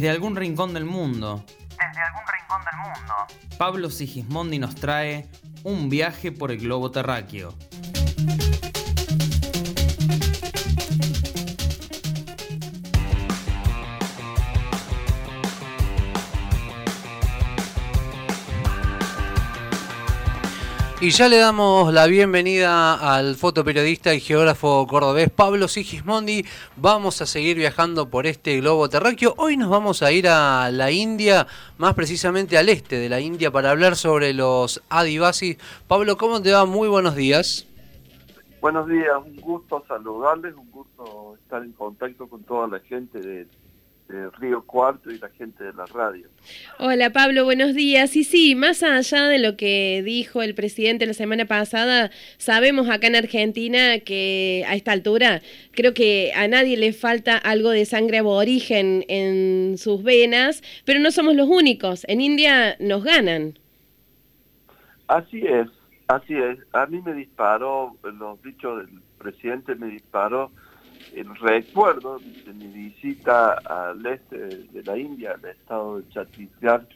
Desde algún rincón del mundo. Desde algún rincón del mundo. Pablo Sigismondi nos trae un viaje por el globo terráqueo. Y ya le damos la bienvenida al fotoperiodista y geógrafo cordobés Pablo Sigismondi. Vamos a seguir viajando por este globo terráqueo. Hoy nos vamos a ir a la India, más precisamente al este de la India, para hablar sobre los Adivasis. Pablo, ¿cómo te va? Muy buenos días. Buenos días, un gusto saludarles, un gusto estar en contacto con toda la gente de Río Cuarto y la gente de la radio. Hola Pablo, buenos días. Y sí, más allá de lo que dijo el presidente la semana pasada, sabemos acá en Argentina que a esta altura creo que a nadie le falta algo de sangre aborigen en sus venas, pero no somos los únicos. En India nos ganan. Así es, así es. A mí me disparó, los dichos del presidente me disparó el recuerdo de mi visita al este de la India, al estado de Chhattisgarh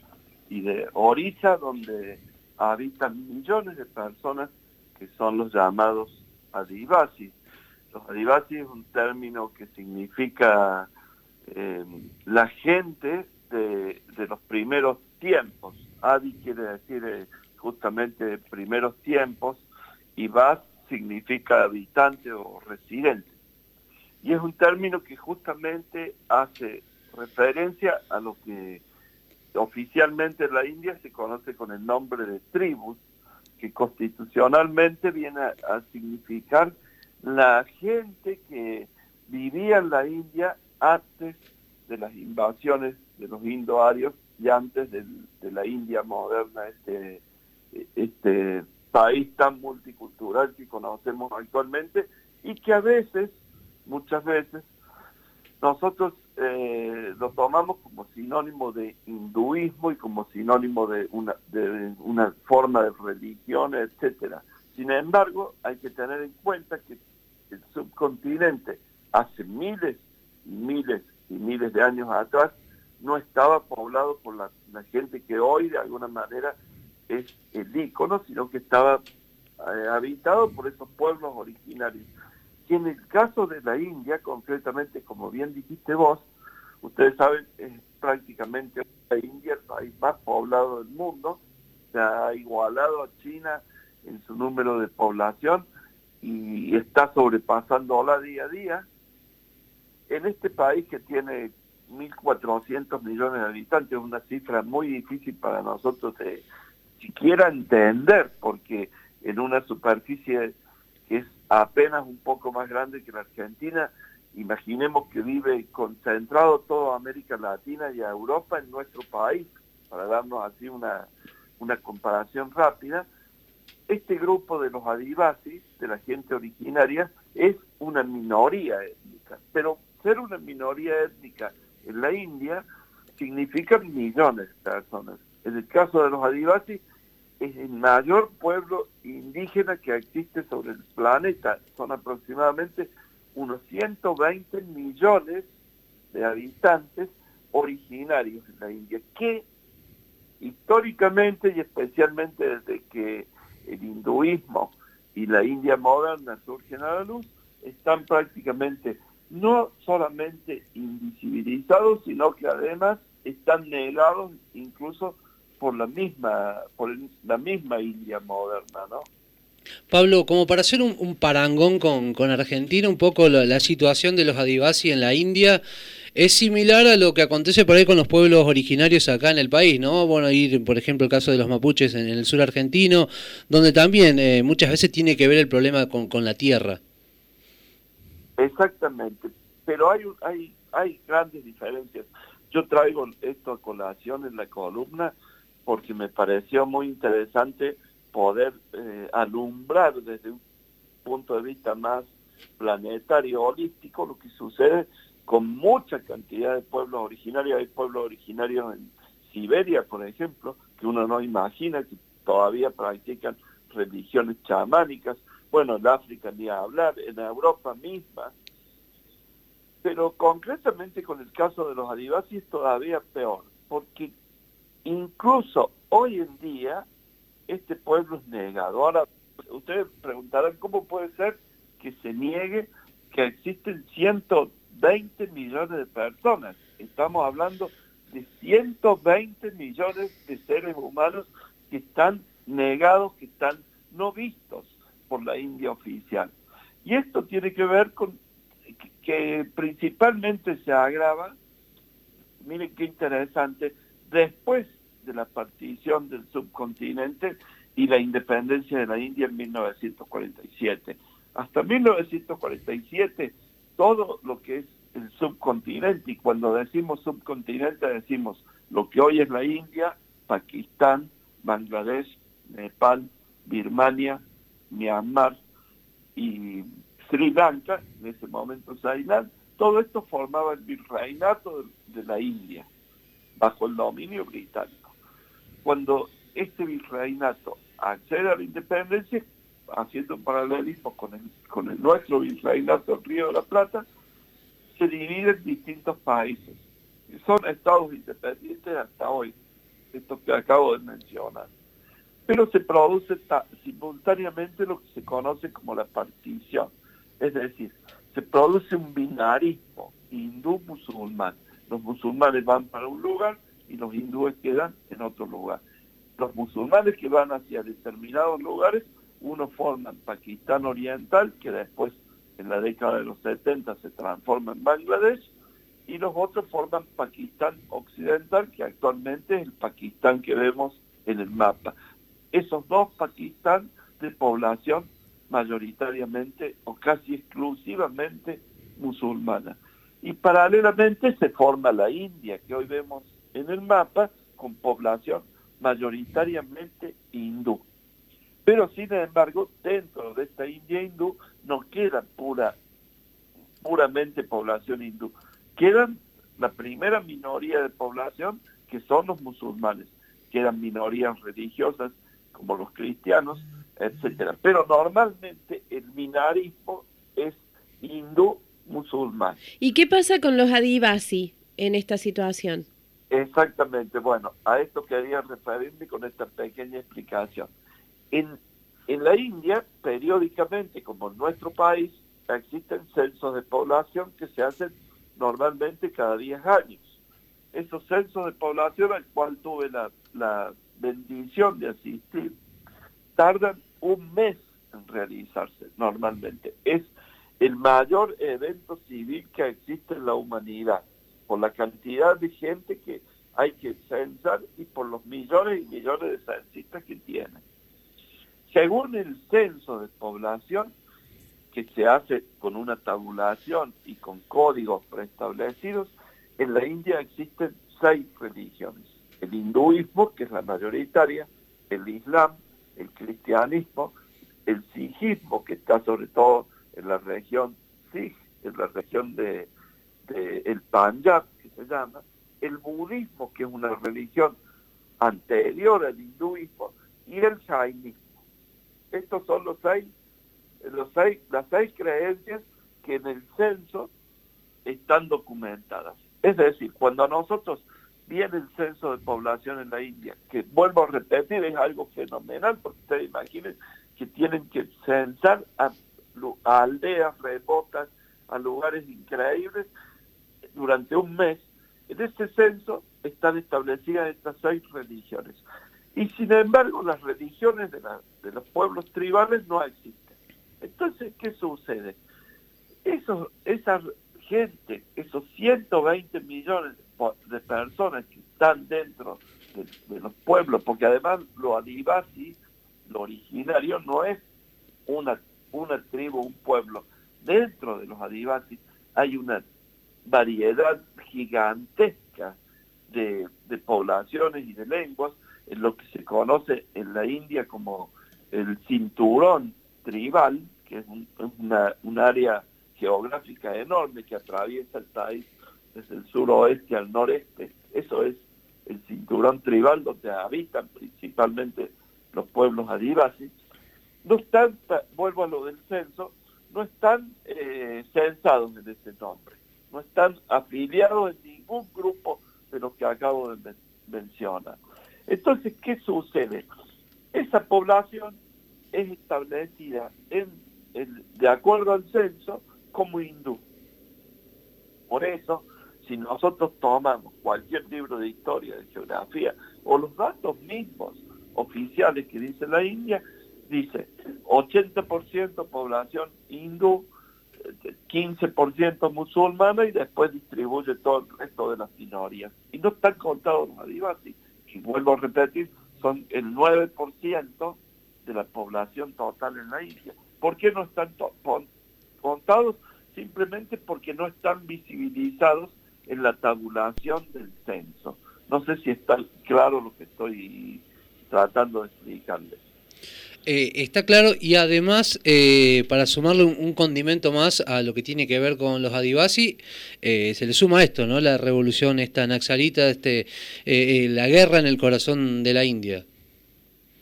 y de Orissa, donde habitan millones de personas que son los llamados adivasis. Los adivasis es un término que significa eh, la gente de, los primeros tiempos. Adi quiere decir eh, justamente primeros tiempos y vas significa habitante o residente. Y es un término que justamente hace referencia a lo que oficialmente en la India se conoce con el nombre de tribus, que constitucionalmente viene a, significar la gente que vivía en la India antes de las invasiones de los indoarios y antes de, la India moderna, este, este país tan multicultural que conocemos actualmente y que a veces muchas veces, nosotros eh, lo tomamos como sinónimo de hinduismo y como sinónimo de una, de una forma de religión, etcétera. Sin embargo, hay que tener en cuenta que el subcontinente hace miles y miles y miles de años atrás no estaba poblado por la, gente que hoy de alguna manera es el ícono, sino que estaba eh, habitado por esos pueblos originarios que en el caso de la India, concretamente, como bien dijiste vos, ustedes saben, es prácticamente la India el país más poblado del mundo, se ha igualado a China en su número de población y está sobrepasándola día a día. En este país que tiene 1.400 millones de habitantes, una cifra muy difícil para nosotros siquiera entender, porque en una superficie que es apenas un poco más grande que la Argentina. Imaginemos que vive concentrado toda América Latina y Europa en nuestro país, para darnos así una, una comparación rápida. Este grupo de los adivasis, de la gente originaria, es una minoría étnica, pero ser una minoría étnica en la India significa millones de personas. En el caso de los adivasis, es el mayor pueblo indígena que existe sobre el planeta. Son aproximadamente unos 120 millones de habitantes originarios en la India, que históricamente y especialmente desde que el hinduismo y la India moderna surgen a la luz, están prácticamente no solamente invisibilizados, sino que además están negados incluso por la misma, por la misma India moderna, ¿no? Pablo, como para hacer un, parangón con, con, Argentina, un poco la, situación de los Adivasi en la India es similar a lo que acontece por ahí con los pueblos originarios acá en el país, ¿no? Bueno, ir, por ejemplo, el caso de los mapuches en, el sur argentino, donde también eh, muchas veces tiene que ver el problema con, con la tierra. Exactamente, pero hay, hay, hay grandes diferencias. Yo traigo esto a colación en la columna porque me pareció muy interesante poder eh, alumbrar desde un punto de vista más planetario, holístico, lo que sucede con mucha cantidad de pueblos originarios. Hay pueblos originarios en Siberia, por ejemplo, que uno no imagina que todavía practican religiones chamánicas. Bueno, en África ni a hablar, en Europa misma. Pero concretamente con el caso de los adivasis todavía peor, porque incluso hoy en día este pueblo es negado. Ahora, ustedes preguntarán cómo puede ser que se niegue que existen 120 millones de personas. Estamos hablando de 120 millones de seres humanos que están negados, que están no vistos por la India oficial. Y esto tiene que ver con que principalmente se agrava, miren qué interesante, después de la partición del subcontinente y la independencia de la India en 1947. Hasta 1947, todo lo que es el subcontinente, y cuando decimos subcontinente decimos lo que hoy es la India, Pakistán, Bangladesh, Nepal, Birmania, Myanmar y Sri Lanka, en ese momento Ceilán, todo esto formaba el virreinato de la India, bajo el dominio británico. Cuando este virreinato accede a la independencia, haciendo un paralelismo con el, con el nuestro virreinato del Río de la Plata, se divide en distintos países. son estados independientes hasta hoy, estos que acabo de mencionar pero se produce simultáneamente lo que se conoce como la partición. Es decir, se produce un binarismo hindú-musulmán. Los musulmanes van para un lugar y los hindúes quedan en otro lugar. Los musulmanes que van hacia determinados lugares, uno forman Pakistán Oriental, que después en la década de los 70 se transforma en Bangladesh, y los otros forman Pakistán Occidental, que actualmente es el Pakistán que vemos en el mapa esos dos Pakistán de población mayoritariamente o casi exclusivamente musulmana. Y paralelamente se forma la India, que hoy vemos en el mapa, con población mayoritariamente hindú. Pero sin embargo, dentro de esta India hindú no queda pura, puramente población hindú. Quedan la primera minoría de población que son los musulmanes. Quedan minorías religiosas como los cristianos, etcétera. Pero normalmente el minarismo es hindú musulmán. ¿Y qué pasa con los adivasi en esta situación? Exactamente, bueno, a esto quería referirme con esta pequeña explicación. En, en la India, periódicamente, como en nuestro país, existen censos de población que se hacen normalmente cada 10 años. Esos censos de población al cual tuve la, la bendición de asistir, tardan un mes en realizarse normalmente. Es el mayor evento civil que existe en la humanidad, por la cantidad de gente que hay que censar y por los millones y millones de censistas que tiene. Según el censo de población, que se hace con una tabulación y con códigos preestablecidos, en la India existen seis religiones el hinduismo, que es la mayoritaria, el islam, el cristianismo, el sijismo, que está sobre todo en la región Sikh, en la región de, el Punjab, que se llama, el budismo, que es una religión anterior al hinduismo, y el jainismo. Estos son los seis, los seis, las seis creencias que en el censo están documentadas. Es decir, cuando nosotros viene el censo de población en la India, que vuelvo a repetir, es algo fenomenal, porque ustedes imaginen que tienen que censar a, aldeas remotas, a lugares increíbles, durante un mes. En este censo están establecidas estas seis religiones. Y sin embargo, las religiones de, los pueblos tribales no existen. Entonces, ¿qué sucede? Eso, esa gente, esos 120 millones de personas que están dentro de, los pueblos, porque además lo adivasi, lo originario, no es una, una tribu, un pueblo. Dentro de los adivasi hay una variedad gigantesca de, poblaciones y de lenguas, en lo que se conoce en la India como el cinturón tribal, que es una, un área geográfica enorme que atraviesa el país desde el suroeste al noreste. Eso es el cinturón tribal donde habitan principalmente los pueblos adivasis. No están, vuelvo a lo del censo, no están eh, censados en ese nombre. No están afiliados en ningún grupo de los que acabo de mencionar. Entonces, ¿qué sucede? Esa población es establecida en de acuerdo al censo como hindú. Por eso, si nosotros tomamos cualquier libro de historia, de geografía, o los datos mismos oficiales que dice la India, dice 80% población hindú, 15% musulmana y después distribuye todo el resto de las minorías. Y no están contados los adivasis, que vuelvo a repetir, son el 9% de la población total en la India. ¿Por qué no están contados? Simplemente porque no están visibilizados en la tabulación del censo. No sé si está claro lo que estoy tratando de explicarles. Eh, está claro y además, eh, para sumarle un, condimento más a lo que tiene que ver con los Adivasi, eh, se le suma esto, ¿no? La revolución esta naxalita, este, la guerra en el corazón de la India.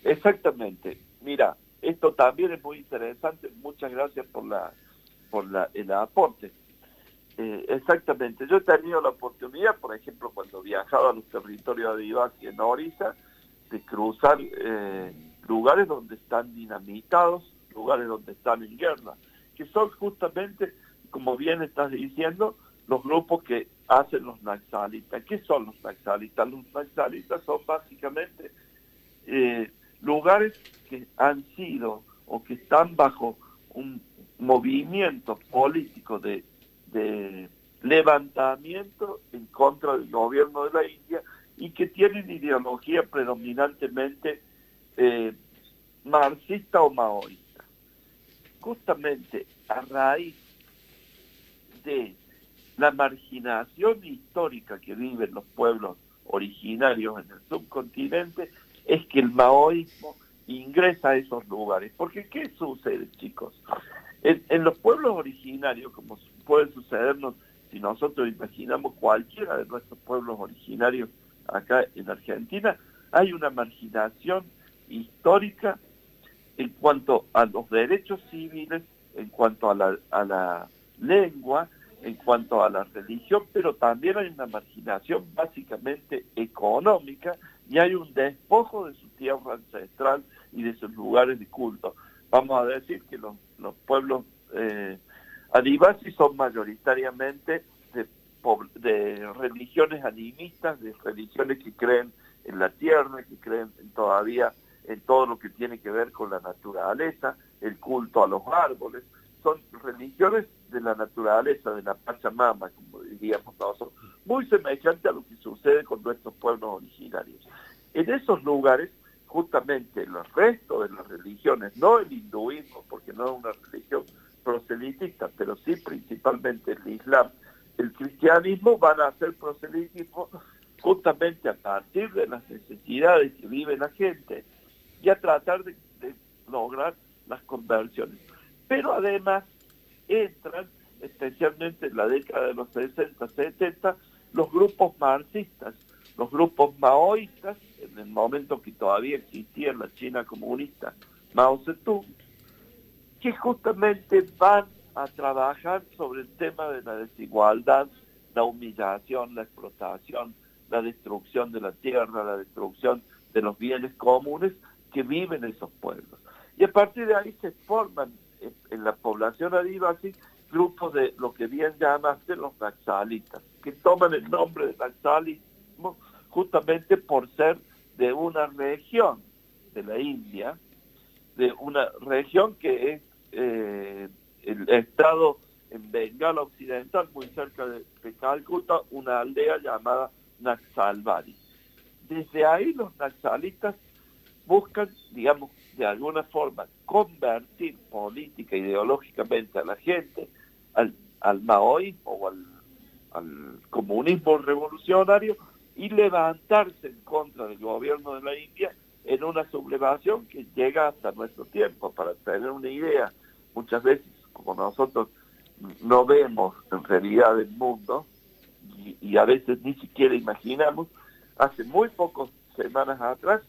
Exactamente. Mira, esto también es muy interesante. Muchas gracias por la por la, el aporte. exactamente. Yo he tenido la oportunidad, por ejemplo, cuando viajaba a los territorios Adivasi en Orisa, de cruzar lugares donde están dinamitados, lugares donde están en guerra, que son justamente, como bien estás diciendo, los grupos que hacen los naxalitas. ¿Qué son los naxalitas? Los naxalitas son básicamente eh, lugares que han sido o que están bajo un movimiento político de, de levantamiento en contra del gobierno de la India y que tienen ideología predominantemente eh, marxista o maoísta. Justamente a raíz de la marginación histórica que viven los pueblos originarios en el subcontinente, es que el maoísmo ingresa a esos lugares. Porque ¿qué sucede, chicos? En, en, los pueblos originarios, como puede sucedernos si nosotros imaginamos cualquiera de nuestros pueblos originarios acá en Argentina, hay una marginación histórica en cuanto a los derechos civiles, en cuanto a la, a la lengua, en cuanto a la religión, pero también hay una marginación básicamente económica y hay un despojo de su tierra ancestral y de sus lugares de culto. Vamos a decir que los, los pueblos eh, adivasis son mayoritariamente de, de religiones animistas, de religiones que creen en la tierra, que creen en todavía en todo lo que tiene que ver con la naturaleza, el culto a los árboles, son religiones de la naturaleza, de la Pachamama, como diríamos nosotros, muy semejante a lo que sucede con nuestros pueblos originarios. En esos lugares, justamente el resto de las religiones, no el hinduismo, porque no es una religión proselitista, pero sí principalmente el islam, el cristianismo van a hacer proselitismo justamente a partir de las necesidades que vive la gente y a tratar de, lograr las conversiones. Pero además entran, especialmente en la década de los 60, 70, los grupos marxistas, los grupos maoístas, en el momento que todavía existía la China comunista Mao Zedong, que justamente van a trabajar sobre el tema de la desigualdad, la humillación, la explotación, la destrucción de la tierra, la destrucción de los bienes comunes que viven esos pueblos. Y a partir de ahí se forman en la población adivasi grupos de lo que bien llamaste los naxalitas, que toman el nombre de naxalismo justamente por ser de una región de la India, de una región que es eh, el estado en Bengala Occidental, muy cerca de, de Calcuta, una aldea llamada Naxalbari. Desde ahí los naxalitas buscan, digamos, de alguna forma convertir política ideológicamente a la gente al, al maoísmo o al, comunismo revolucionario y levantarse en contra del gobierno de la India en una sublevación que llega hasta nuestro tiempo. Para tener una idea, muchas veces, como nosotros no vemos en realidad el mundo, y, y a veces ni siquiera imaginamos, hace muy pocas semanas atrás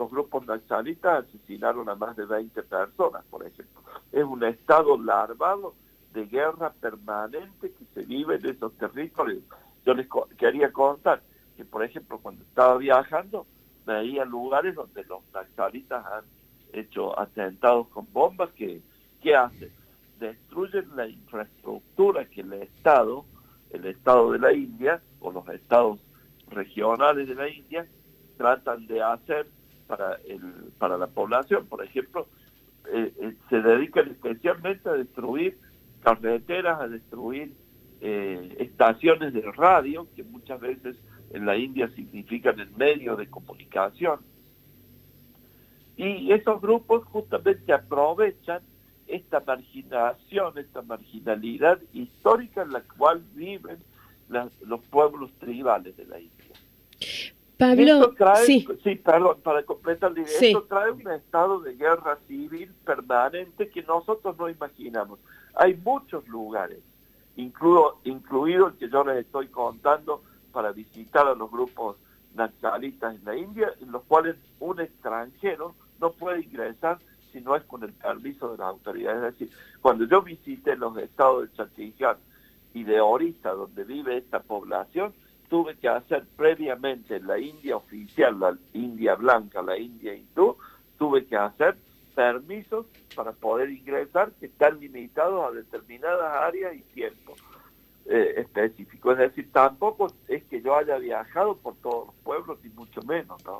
los grupos nacionalistas asesinaron a más de 20 personas, por ejemplo. Es un estado larvado de guerra permanente que se vive en esos territorios. Yo les quería contar que, por ejemplo, cuando estaba viajando, veía lugares donde los naxalitas han hecho atentados con bombas que, ¿qué hacen? Destruyen la infraestructura que el Estado, el Estado de la India, o los estados regionales de la India, tratan de hacer para, el, para la población. Por ejemplo, eh, eh, se dedican especialmente a destruir carreteras, a destruir eh, estaciones de radio, que muchas veces en la India significan el medio de comunicación. Y esos grupos justamente aprovechan esta marginación, esta marginalidad histórica en la cual viven los pueblos tribales de la India. Pablo, sí. perdón, para completar idea, esto trae un estado de guerra civil permanente que nosotros no imaginamos. Hay muchos lugares, incluido, incluido el que yo les estoy contando para visitar a los grupos nacionalistas en la India, en los cuales un extranjero no puede ingresar si no es con el permiso de las autoridades. Es decir, cuando yo visité los estados de Chhattisgarh y de Orissa, donde vive esta población, tuve que hacer previamente en la India oficial, la India blanca, la India hindú, tuve que hacer permisos para poder ingresar que están limitados a determinadas áreas y tiempos eh, específicos. Es decir, tampoco es que yo haya viajado por todos los pueblos, ni mucho menos, ¿no?